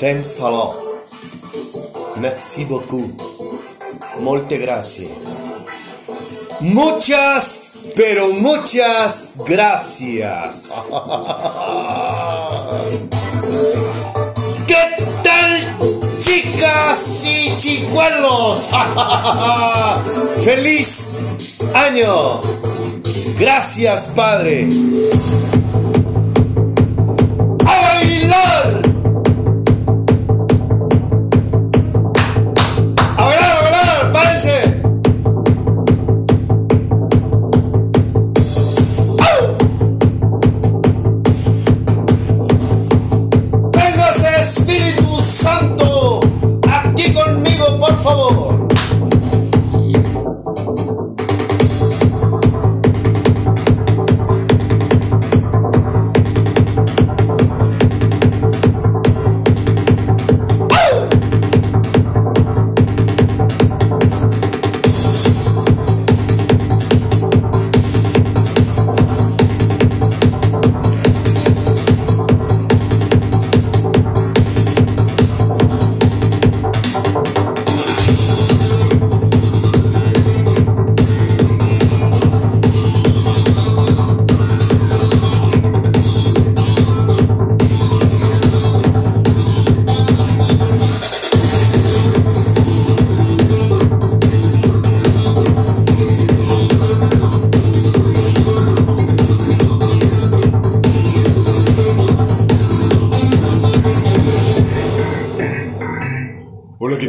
Thanks a lot. Merci beaucoup. Molte grazie. Muchas, pero muchas gracias. ¿Qué tal, chicas y chicuelos? ¡Feliz año! Gracias, Padre.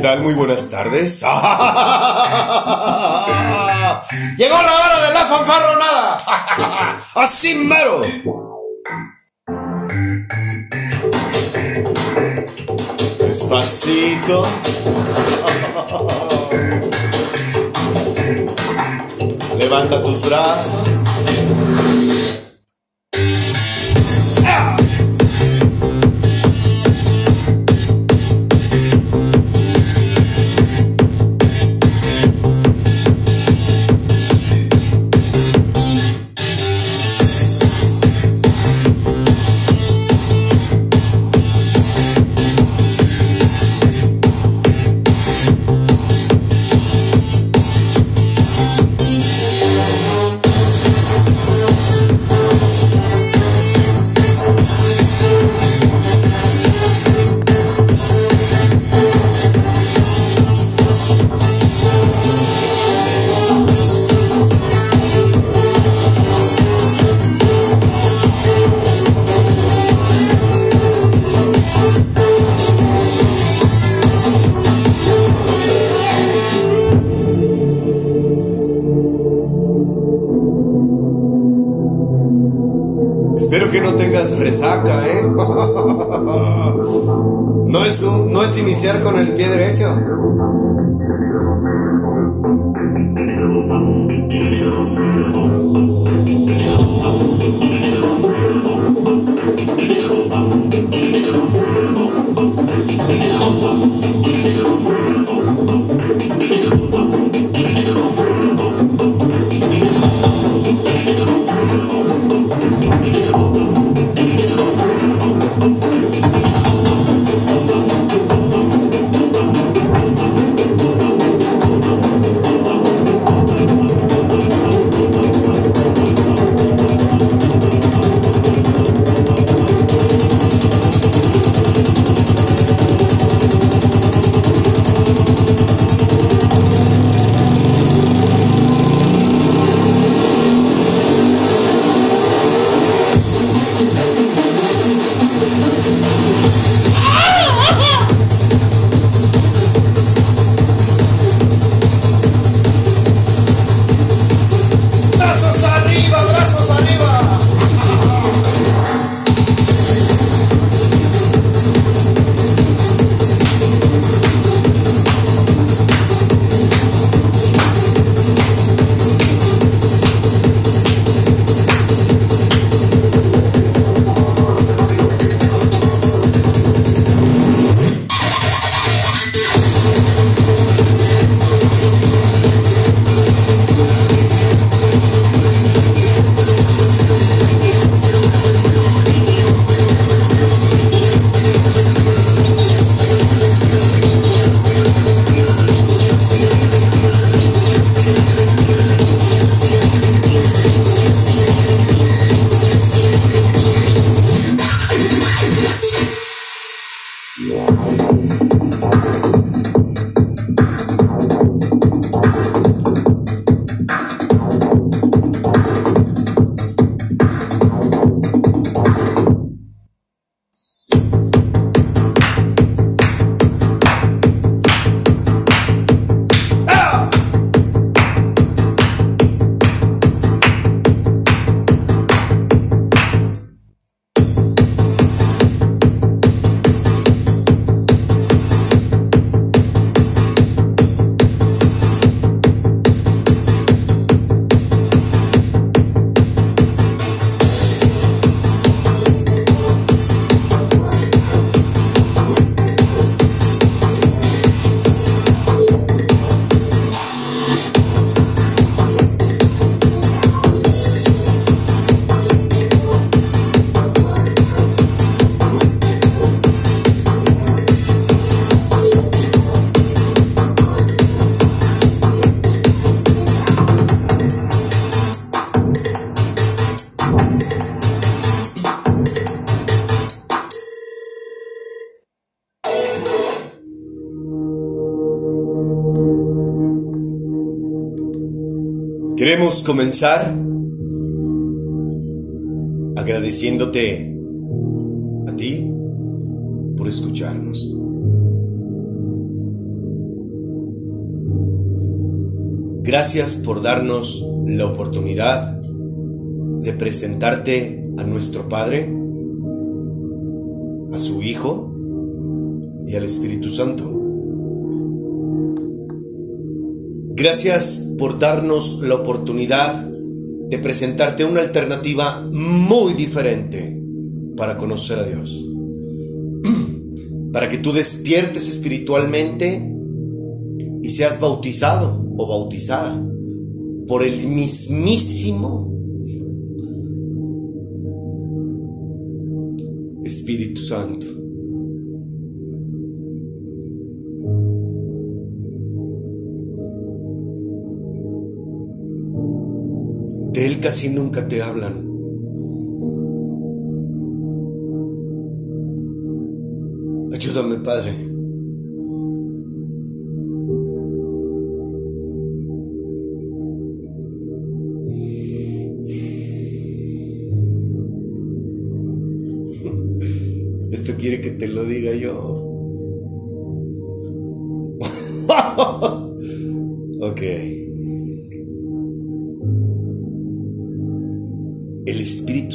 Tal? Muy buenas tardes. Llegó la hora de la fanfarronada. Así mero. Despacito. Levanta tus brazos. Queremos comenzar agradeciéndote a ti por escucharnos. Gracias por darnos la oportunidad de presentarte a nuestro Padre, a su Hijo y al Espíritu Santo. Gracias por darnos la oportunidad de presentarte una alternativa muy diferente para conocer a Dios. Para que tú despiertes espiritualmente y seas bautizado o bautizada por el mismísimo Espíritu Santo. Casi nunca te hablan. Ayúdame, Padre. Esto quiere que te lo diga yo.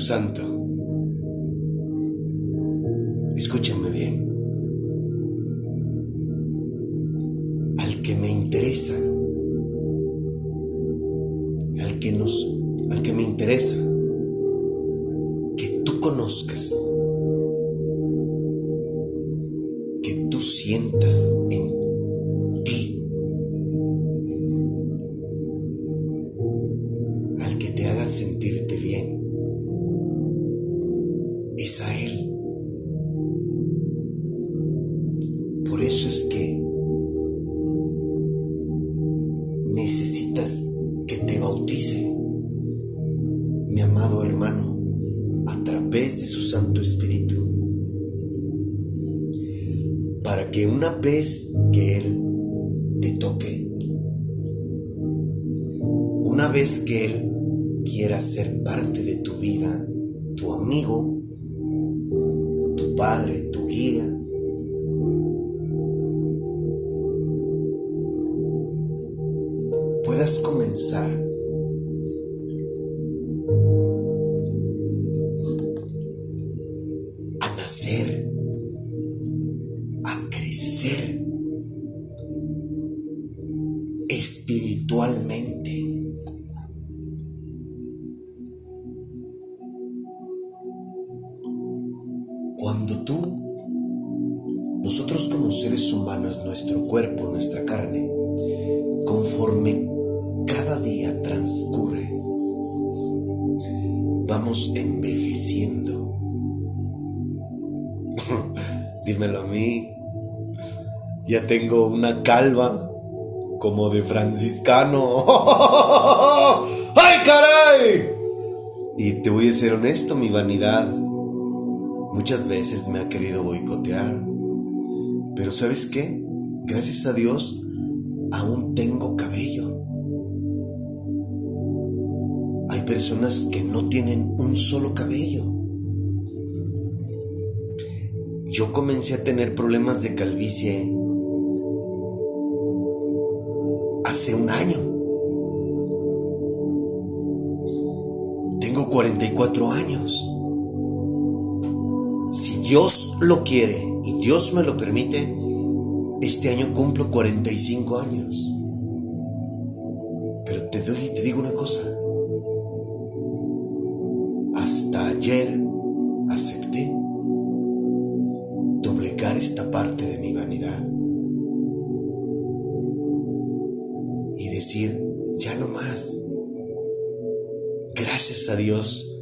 Santo. Escúchenme bien. Al que me interesa. Al que nos al que me interesa que tú conozcas. Que tú sientas en franciscano. ¡Ay, caray! Y te voy a ser honesto, mi vanidad muchas veces me ha querido boicotear. Pero ¿sabes qué? Gracias a Dios aún tengo cabello. Hay personas que no tienen un solo cabello. Yo comencé a tener problemas de calvicie hace un año. Tengo 44 años. Si Dios lo quiere y Dios me lo permite, este año cumplo 45 años. A Dios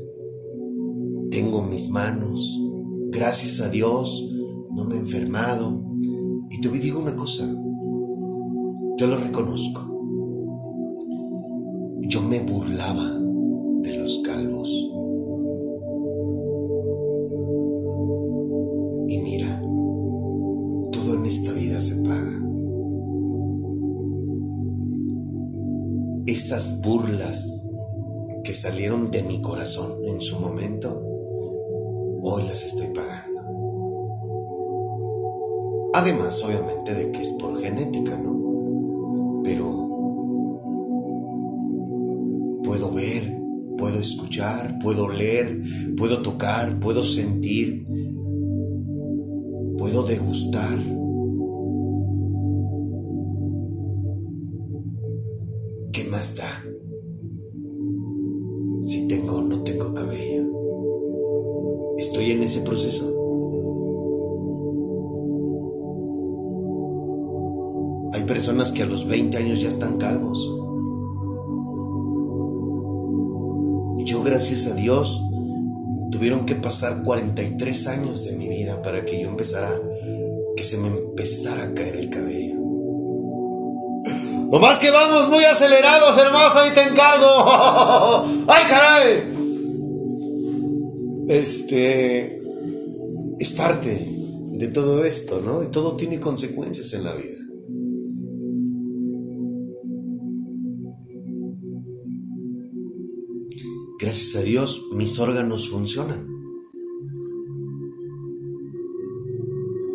tengo mis manos. Gracias a Dios no me he enfermado. Y te digo una cosa, yo lo reconozco. Yo me burlaba Además, obviamente, de que es por genética, ¿no? Pero puedo ver, puedo escuchar, puedo leer, puedo tocar, puedo sentir, puedo degustar. ¿Qué más da? Que a los 20 años ya están calvos. Yo, gracias a Dios, tuvieron que pasar 43 años de mi vida para que yo empezara, que se me empezara a caer el cabello. O más que vamos muy acelerados, hermanos, ahí te encargo. ¡Ay, caray! Este es parte de todo esto, ¿no? Y todo tiene consecuencias en la vida. Gracias a Dios mis órganos funcionan.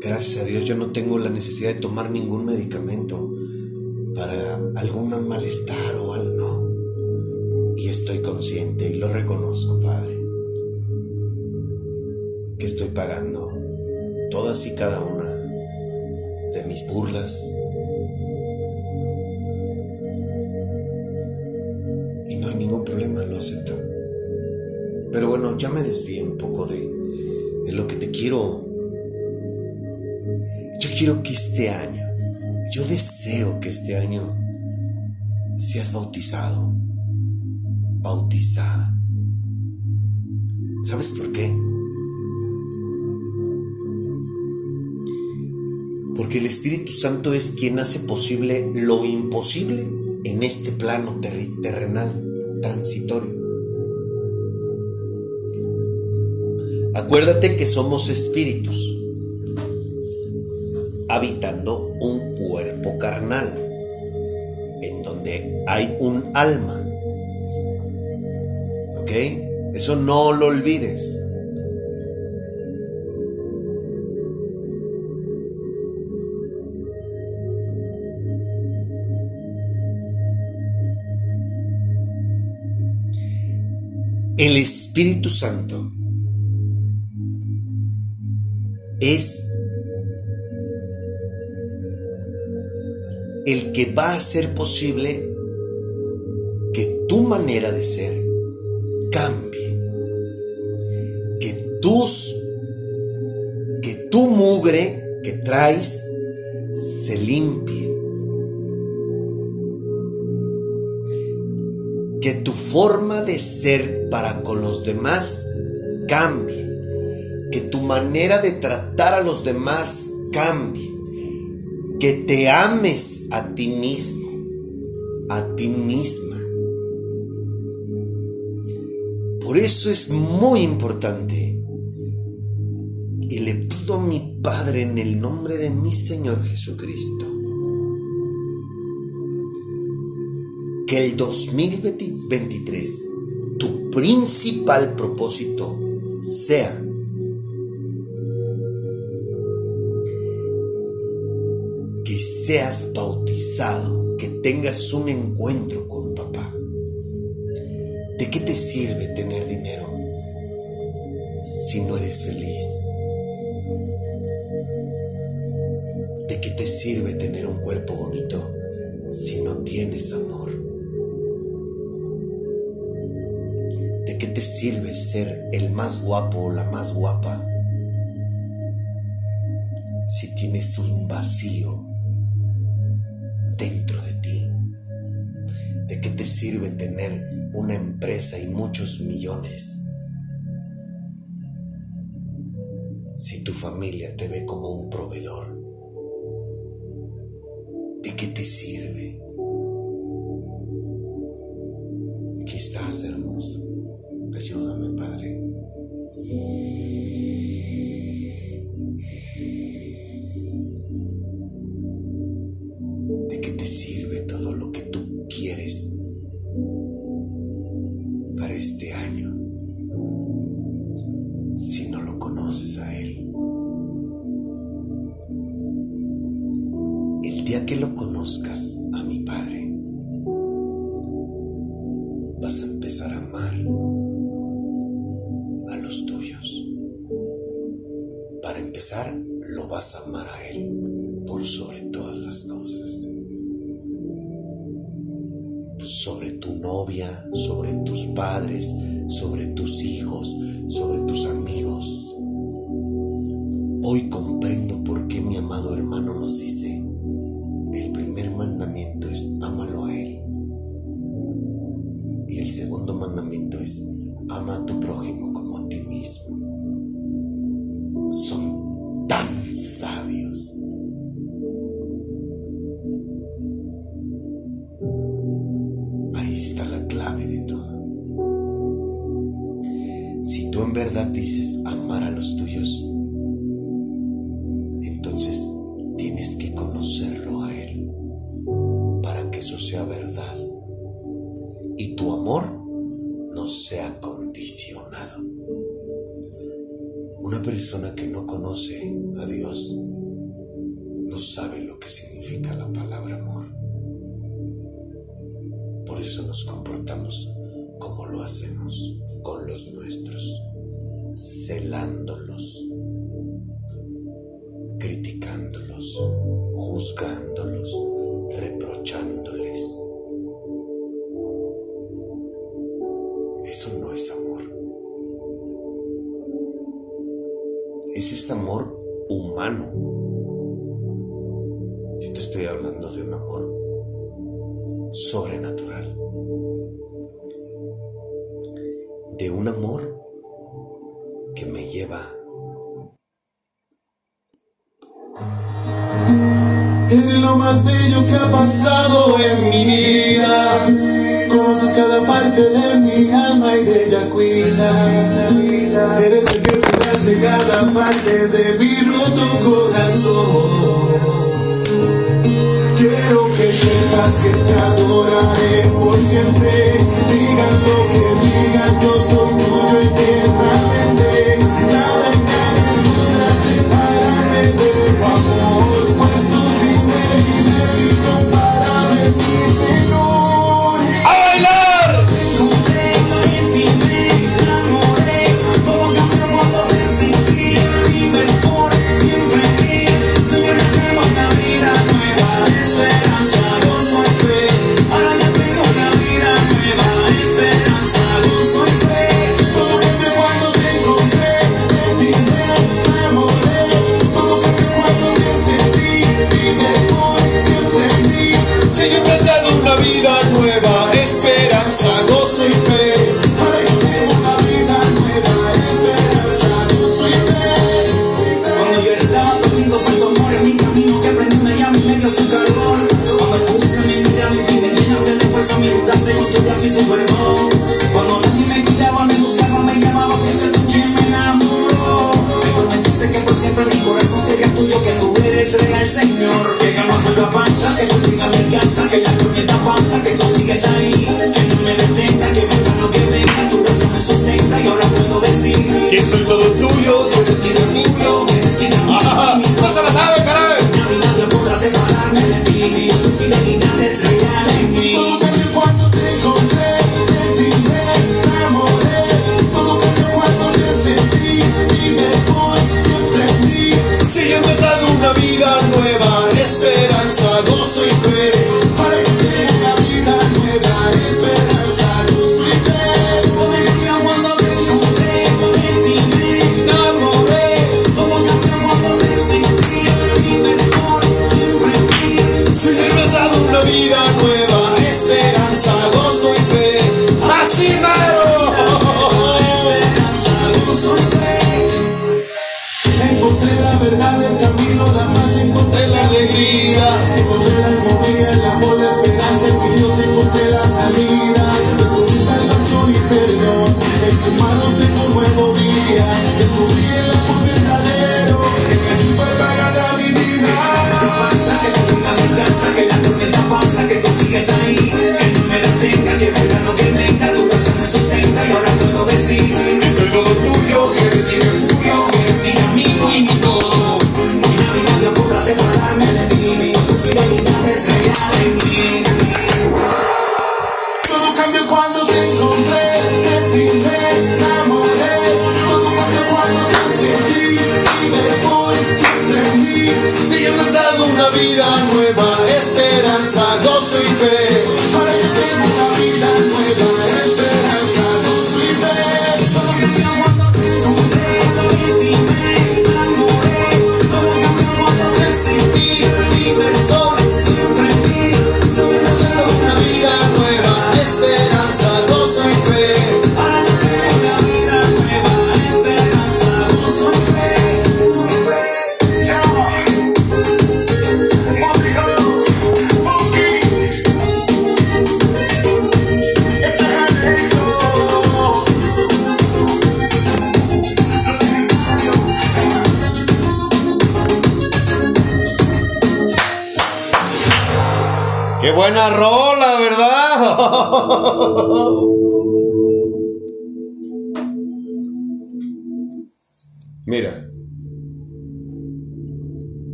Gracias a Dios yo no tengo la necesidad de tomar ningún medicamento para algún malestar o algo, no. Y estoy consciente y lo reconozco, Padre, que estoy pagando todas y cada una de mis burlas, y no hay ningún problema, lo acepto. Pero bueno, ya me desvié un poco de, de lo que te quiero. Yo quiero que este año, yo deseo que este año seas bautizado, bautizada. ¿Sabes por qué? Porque el Espíritu Santo es quien hace posible lo imposible en este plano terrenal, transitorio. Acuérdate que somos espíritus habitando un cuerpo carnal, en donde hay un alma. ¿Ok? Eso no lo olvides. El Espíritu Santo es el que va a hacer posible que tu manera de ser cambie, que tus, que tu mugre que traes se limpie, que tu forma de ser para con los demás cambie que tu manera de tratar a los demás cambie, que te ames a ti mismo, a ti misma. Por eso es muy importante. Y le pido a mi Padre en el nombre de mi Señor Jesucristo que el 2023 tu principal propósito sea seas bautizado, que tengas un encuentro con papá. ¿De qué te sirve tener dinero si no eres feliz? ¿De qué te sirve tener un cuerpo bonito si no tienes amor? ¿De qué te sirve ser el más guapo o la más guapa si tienes un vacío sirve tener una empresa y muchos millones si tu familia te ve como un proveedor? ¿De qué te sirve? empezar, lo vas a amar a Él por sobre todas las cosas. Sobre tu novia, sobre tus padres, sobre tus hijos, sobre tus amigos sobrenatural, de un amor que me lleva en lo más bello que ha pasado en mi vida. Conoces cada parte de mi alma y de ella cuida. Eres el que cuidas de cada parte de mi roto corazón. prometas que te adoraré por siempre. que tú sigues ahí.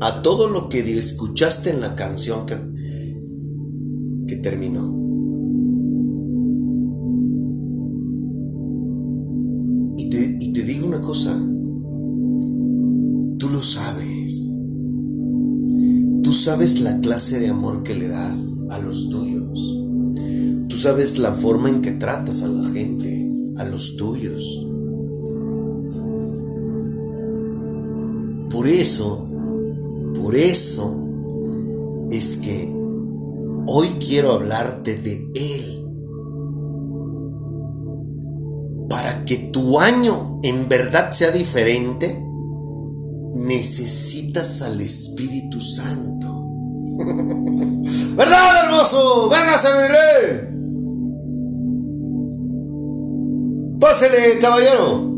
A todo lo que escuchaste en la canción que, que terminó. Y te, y te digo una cosa, tú lo sabes. Tú sabes la clase de amor que le das a los tuyos. Tú sabes la forma en que tratas a la gente, a los tuyos. Por eso, eso es que hoy quiero hablarte de Él. Para que tu año en verdad sea diferente, necesitas al Espíritu Santo. ¿Verdad, hermoso? Véngase, mi rey. Pásele, caballero.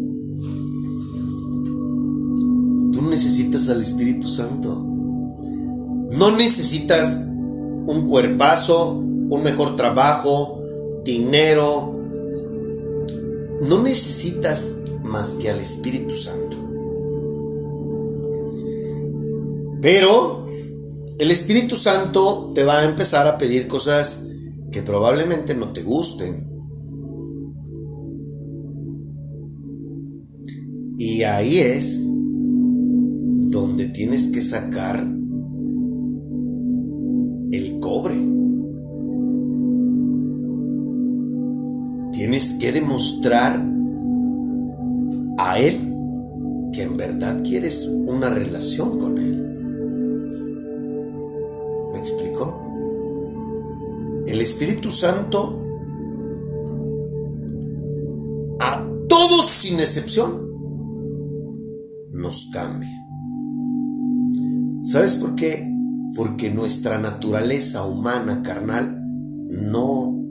Tú necesitas al Espíritu Santo. No necesitas un cuerpazo, un mejor trabajo, dinero. No necesitas más que al Espíritu Santo. Pero el Espíritu Santo te va a empezar a pedir cosas que probablemente no te gusten. Y ahí es donde tienes que sacar cobre. Tienes que demostrar a Él que en verdad quieres una relación con Él. ¿Me explico? El Espíritu Santo a todos sin excepción nos cambia. ¿Sabes por qué? Porque nuestra naturaleza humana carnal no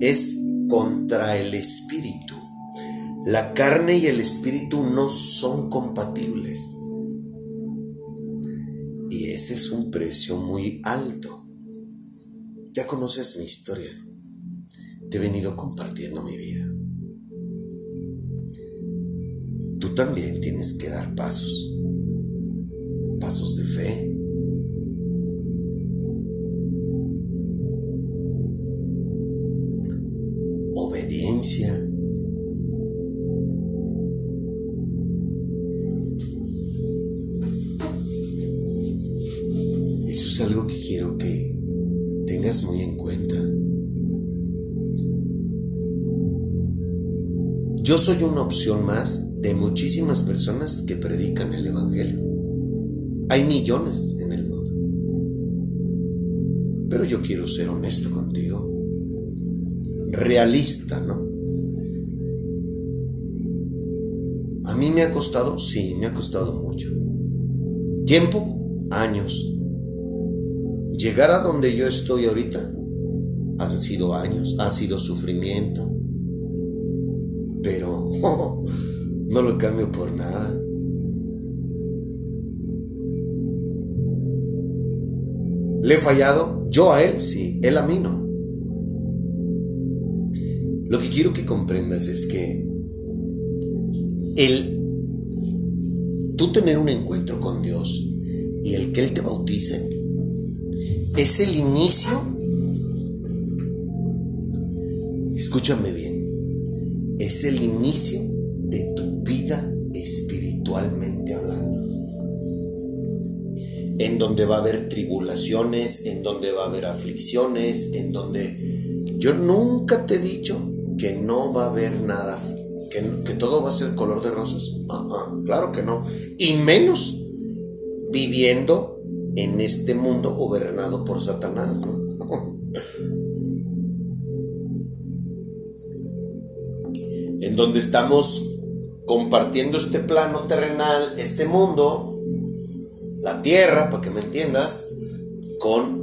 es contra el espíritu. La carne y el espíritu no son compatibles. Y ese es un precio muy alto. Ya conoces mi historia. Te he venido compartiendo mi vida. Tú también tienes que dar pasos. Pasos de fe. Eso es algo que quiero que tengas muy en cuenta. Yo soy una opción más de muchísimas personas que predican el Evangelio. Hay millones en el mundo. Pero yo quiero ser honesto contigo. Realista, ¿no? Ha costado, sí, me ha costado mucho. Tiempo, años. Llegar a donde yo estoy ahorita han sido años, ha sido sufrimiento. Pero no lo cambio por nada. ¿Le he fallado? Yo a él, sí, él a mí no. Lo que quiero que comprendas es que el tú tener un encuentro con Dios y el que Él te bautice es el inicio. Escúchame bien, es el inicio de tu vida espiritualmente hablando. En donde va a haber tribulaciones, en donde va a haber aflicciones, en donde yo nunca te he dicho que no va a haber nada, que, todo va a ser color de rosas. Claro que no. Y menos viviendo en este mundo gobernado por Satanás, ¿no? en donde estamos compartiendo este plano terrenal, este mundo, la tierra, para que me entiendas, con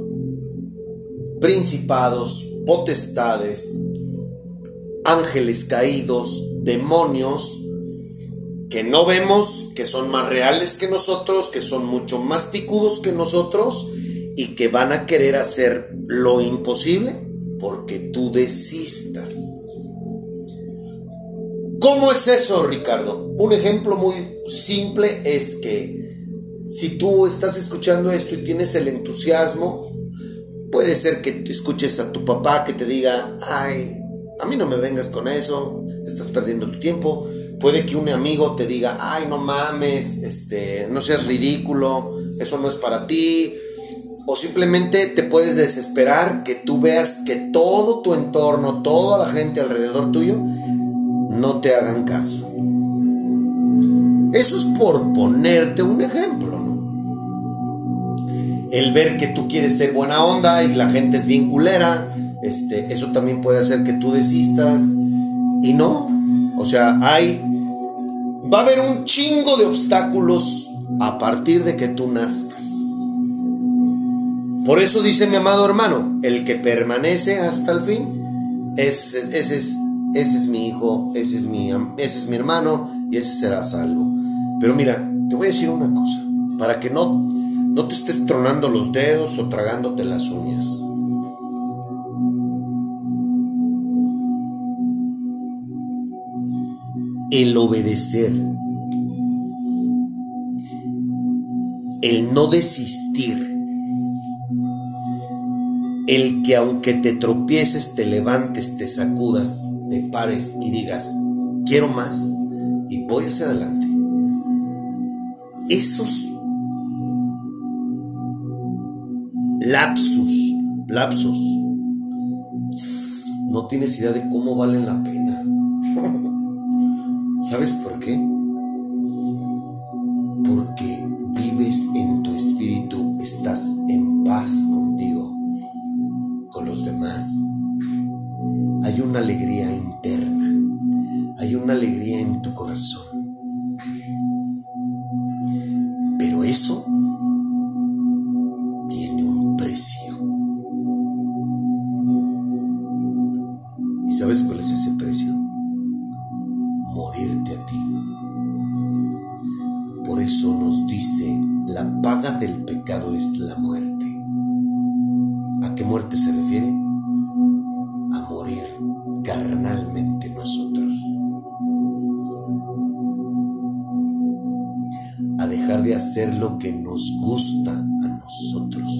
principados, potestades, ángeles caídos, demonios, que no vemos, que son más reales que nosotros, que son mucho más picudos que nosotros y que van a querer hacer lo imposible porque tú desistas. ¿Cómo es eso, Ricardo? Un ejemplo muy simple es que si tú estás escuchando esto y tienes el entusiasmo, puede ser que escuches a tu papá que te diga, ay, a mí no me vengas con eso, estás perdiendo tu tiempo. Puede que un amigo te diga, ay, no mames, este, no seas ridículo, eso no es para ti. O simplemente te puedes desesperar que tú veas que todo tu entorno, toda la gente alrededor tuyo, no te hagan caso. Eso es por ponerte un ejemplo, ¿no? El ver que tú quieres ser buena onda y la gente es bien culera, este, eso también puede hacer que tú desistas. Y no, o sea, hay, va a haber un chingo de obstáculos a partir de que tú nazcas. Por eso dice mi amado hermano, el que permanece hasta el fin, ese, ese es, ese es mi hijo, ese es mi, ese es mi hermano y ese será salvo. Pero mira, te voy a decir una cosa, para que no, no te estés tronando los dedos o tragándote las uñas. El obedecer, el no desistir, el que aunque te tropieces, te levantes, te sacudas, te pares y digas, quiero más y voy hacia adelante. Esos lapsus, lapsos, no tienes idea de cómo valen la pena. ¿Sabes por qué? Porque vives en tu espíritu, estás en paz contigo, con los demás. Hay una alegría interna, hay una alegría en tu corazón. Pero eso tiene un precio. ¿Y sabes cuál De hacer lo que nos gusta a nosotros.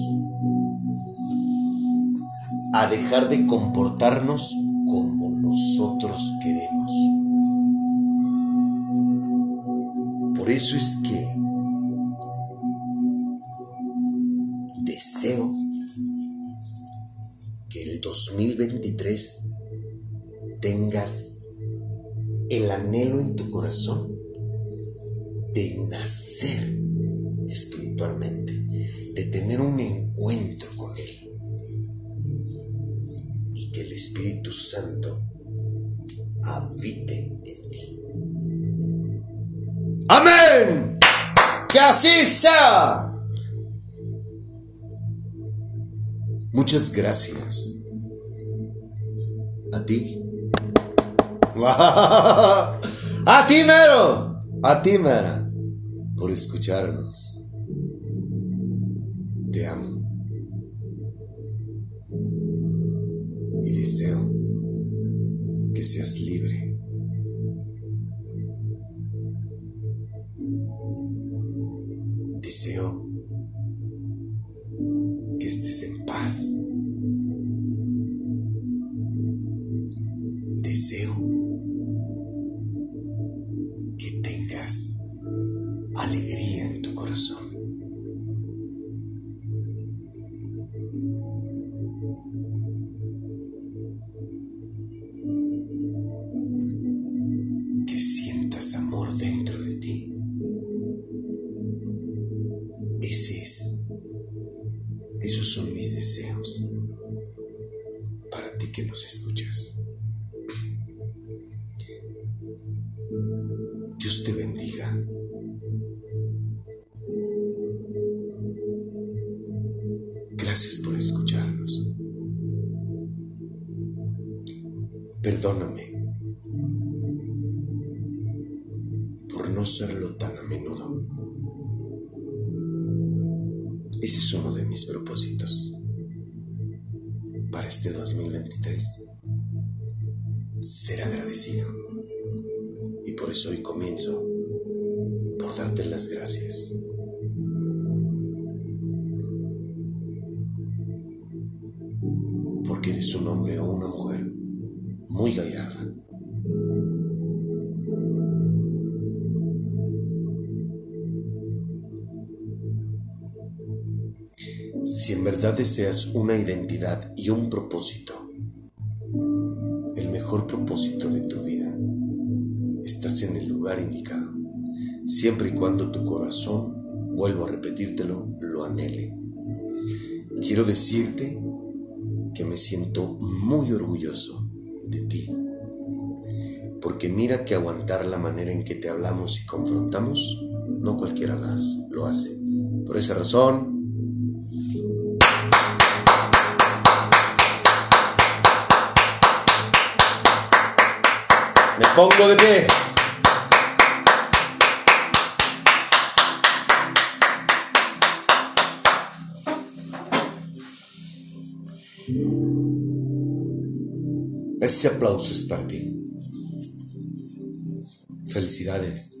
A dejar de comportarnos como nosotros queremos. Por eso es que deseo que el 2023 tengas el anhelo en tu corazón de nacer espiritualmente, de tener un encuentro con Él y que el Espíritu Santo habite en ti. Amén. Que así sea. Muchas gracias. A ti. A ti, Mero. A ti, Mera. Por escucharnos. Te amo. Y deseo deseas una identidad y un propósito, el mejor propósito de tu vida, estás en el lugar indicado, siempre y cuando tu corazón, vuelvo a repetírtelo, lo anhele. Quiero decirte que me siento muy orgulloso de ti, porque mira que aguantar la manera en que te hablamos y confrontamos, no cualquiera las, lo hace. Por esa razón, Me pongo de pie. Ese aplauso es para ti. Felicidades.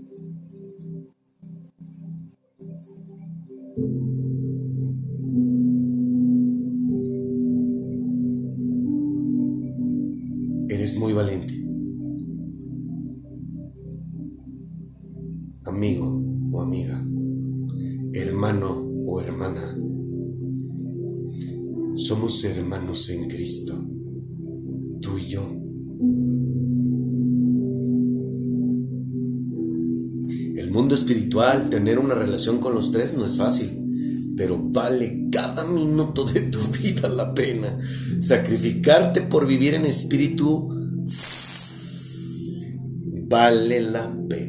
Con los tres no es fácil, pero vale cada minuto de tu vida la pena. Sacrificarte por vivir en espíritu vale la pena.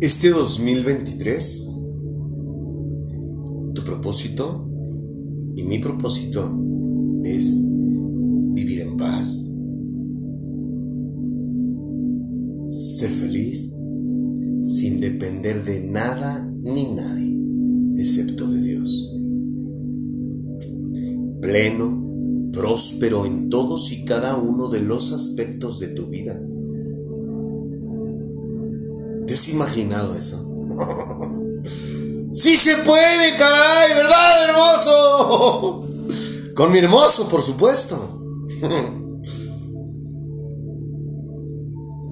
Este 2023, tu propósito y mi propósito es vivir en paz, ser feliz sin depender de nada ni nadie, excepto de Dios. Pleno, próspero en todos y cada uno de los aspectos de tu vida ¿Te has imaginado eso? ¡Sí se puede, caray! ¿Verdad, hermoso? Con mi hermoso, por supuesto.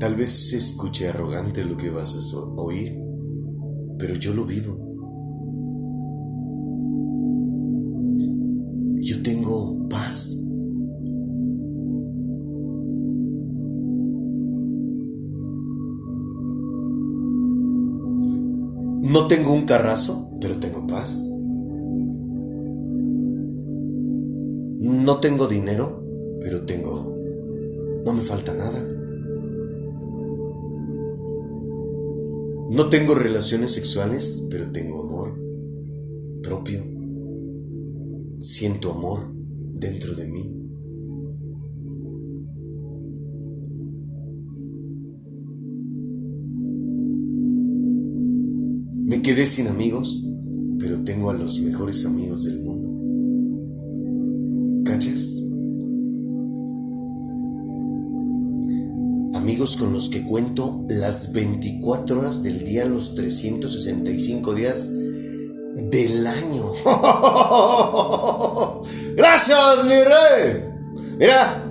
Tal vez se escuche arrogante lo que vas a oír, pero yo lo vivo. Carrazo, pero tengo paz. No tengo dinero, pero tengo... No me falta nada. No tengo relaciones sexuales, pero tengo amor propio. Siento amor dentro de mí. Me quedé sin amigos, pero tengo a los mejores amigos del mundo. ¿Cachas? Amigos con los que cuento las 24 horas del día, los 365 días del año. Gracias, mi rey. Mira.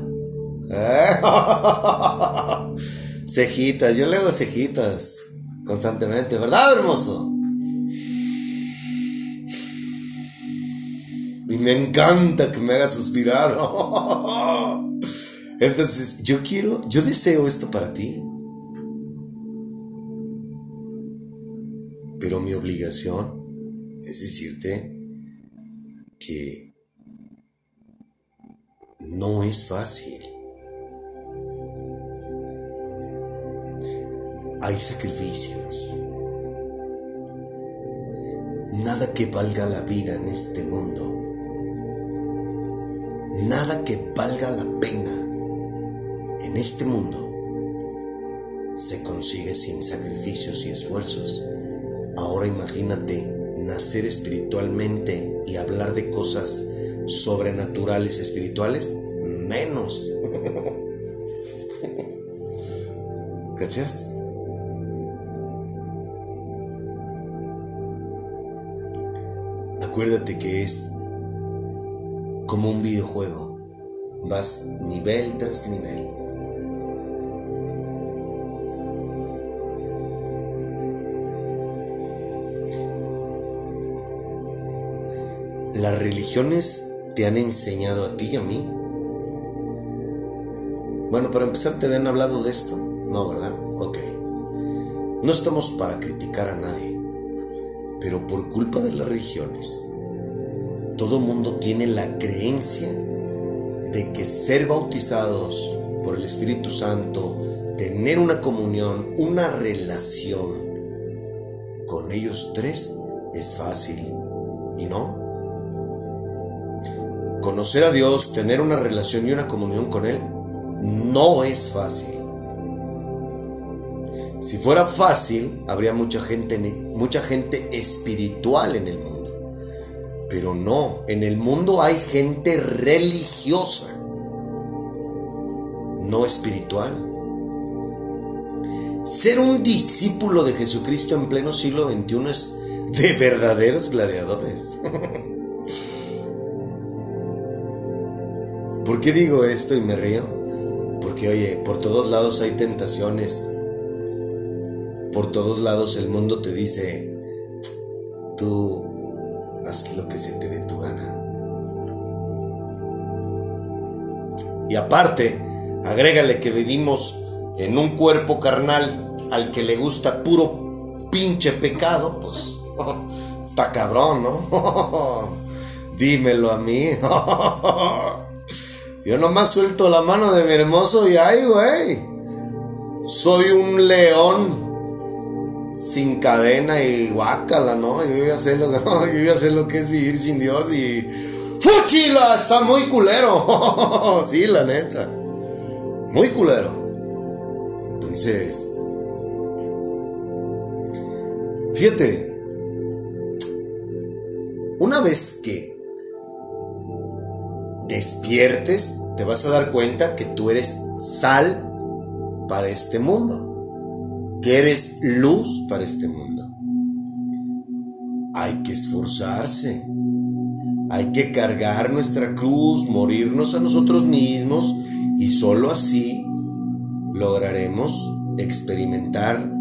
Cejitas, yo le hago cejitas constantemente, ¿verdad, hermoso? Y me encanta que me haga suspirar. Entonces, yo quiero, yo deseo esto para ti. Pero mi obligación es decirte que no es fácil. Hay sacrificios. Nada que valga la vida en este mundo. Nada que valga la pena en este mundo se consigue sin sacrificios y esfuerzos. Ahora imagínate nacer espiritualmente y hablar de cosas sobrenaturales espirituales, menos. ¿Cachas? Acuérdate que es como un videojuego. Vas nivel tras nivel. ¿Las religiones te han enseñado a ti y a mí? Bueno, para empezar, ¿te habían hablado de esto? No, ¿verdad? Ok. No estamos para criticar a nadie pero por culpa de las religiones, todo mundo tiene la creencia de que ser bautizados por el Espíritu Santo, tener una comunión, una relación con ellos tres es fácil Y no. Conocer a Dios, tener una relación y una comunión con Él, no es fácil. Si fuera fácil, habría mucha gente, mucha gente espiritual en el mundo. Pero no, en el mundo hay gente religiosa, no espiritual. Ser un discípulo de Jesucristo en pleno siglo XXI es de verdaderos gladiadores. ¿Por qué digo esto y me río? Porque oye, por todos lados hay tentaciones. Por todos lados el mundo te dice, tú haz lo que se te dé tu gana. Y aparte, agrégale que vivimos en un cuerpo carnal al que le gusta puro pinche pecado, pues está cabrón, ¿no? Dímelo a mí. Yo nomás suelto la mano de mi hermoso y ay, güey. Soy un león sin cadena y guácala, ¿no? Yo voy a hacer lo que, yo voy a hacer lo que es vivir sin Dios y. ¡Fuchila! Está muy culero. sí, la neta. Muy culero. Entonces. Fíjate. Una vez que despiertes, te vas a dar cuenta que tú eres sal para este mundo, que eres luz para este mundo. Hay que esforzarse, hay que cargar nuestra cruz, morirnos a nosotros mismos y solo así lograremos experimentar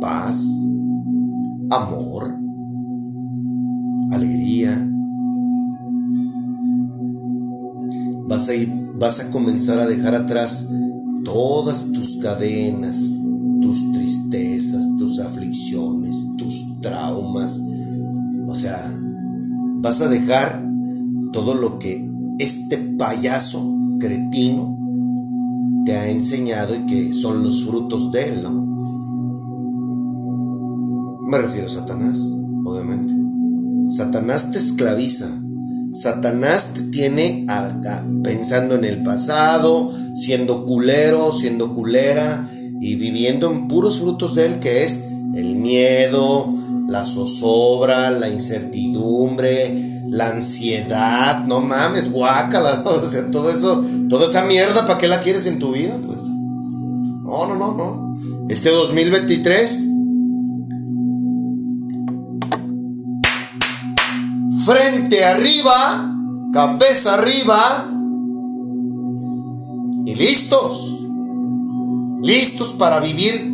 paz, amor, alegría, vas a, ir, vas a comenzar a dejar atrás todas tus cadenas, tus tristezas, tus aflicciones, tus traumas. O sea, vas a dejar todo lo que este payaso cretino te ha enseñado y que son los frutos de él, ¿no? Me refiero a Satanás, obviamente. Satanás te esclaviza, Satanás te tiene pensando en el pasado, siendo culero, siendo culera y viviendo en puros frutos de él, que es el miedo, la zozobra, la incertidumbre, la ansiedad, no mames, guácala, o sea, todo eso, toda esa mierda, ¿para qué la quieres en tu vida? Pues, no, no, no, no. Este 2023 frente arriba, cabeza arriba y listos. Listos para vivir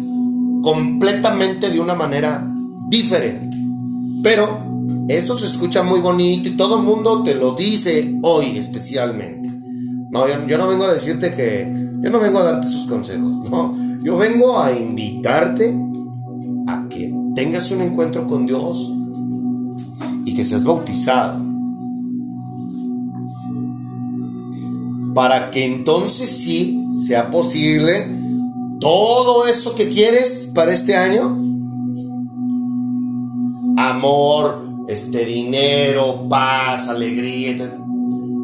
completamente de una manera diferente. Pero esto se escucha muy bonito y todo el mundo te lo dice hoy especialmente. No, yo, no vengo a decirte que... Yo no vengo a darte esos consejos, no. Yo vengo a invitarte a que tengas un encuentro con Dios y que seas bautizado. Para que entonces sí sea posible todo eso que quieres para este año. Amor, este dinero, paz, alegría.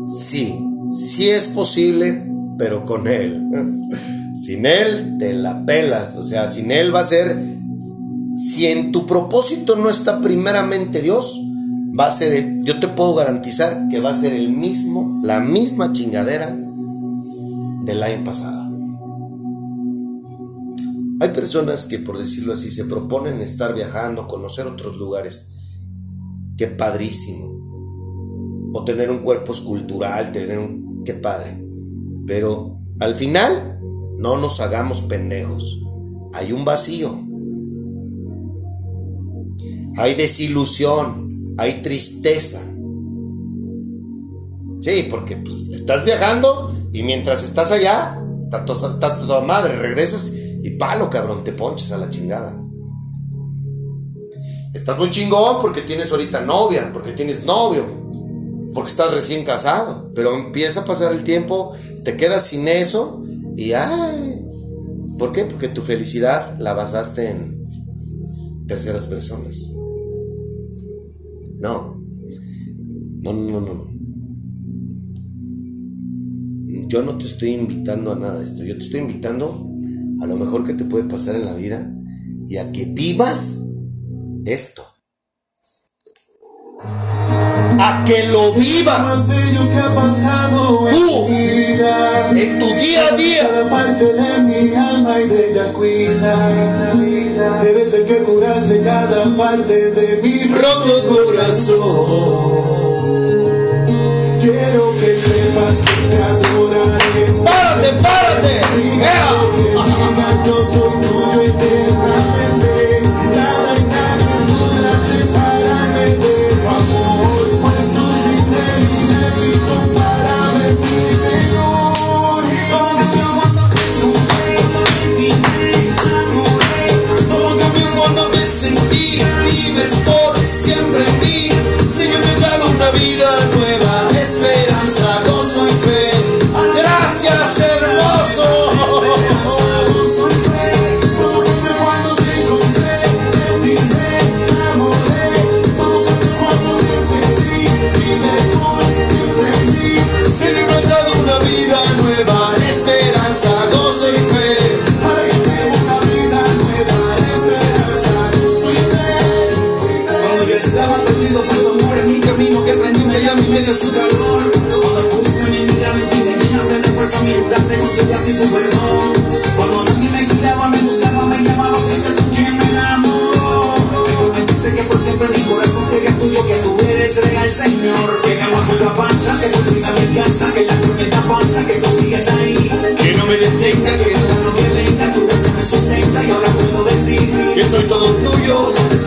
Sí, sí es posible, pero con Él. Sin Él te la pelas. O sea, sin Él va a ser... Si en tu propósito no está primeramente Dios, va a ser, el- yo te puedo garantizar que va a ser el mismo, la misma chingadera del año pasado. Hay personas que, por decirlo así, se proponen estar viajando, conocer otros lugares. Qué padrísimo. O tener un cuerpo escultural, tener un... Qué padre. Pero al final, no nos hagamos pendejos. Hay un vacío. Hay desilusión. Hay tristeza. Sí, porque pues, estás viajando y mientras estás allá, estás toda madre, regresas y palo, cabrón, te ponches a la chingada. Estás muy chingón porque tienes ahorita novia, porque tienes novio, porque estás recién casado. Pero empieza a pasar el tiempo, te quedas sin eso y ¡ay! ¿Por qué? Porque tu felicidad la basaste en terceras personas. No. No, no, no, no. Yo no te estoy invitando a nada de esto. Yo te estoy invitando a lo mejor que te puede pasar en la vida y a que vivas esto. A que lo vivas. Tú, en tu día a día. Debes el que curarse cada parte de mi roto corazón. Quiero que sepas que te adoraré. Párate, párate. Yeah yo soy tuyo eternamente. sin tu perdón. Cuando nadie me cuidaba, me buscaba, me llamaba, fuiste tú quien me enamoró. Me convenciste que por siempre mi corazón sería tuyo, que tú eres real, Señor. Que jamás vuelva a pasar, que tu vida me casa, que la tormenta pasa, que tú sigues ahí. Que no me detenga, que nada no me venga, tu beso me sustenta y ahora puedo decir que soy todo tuyo, no te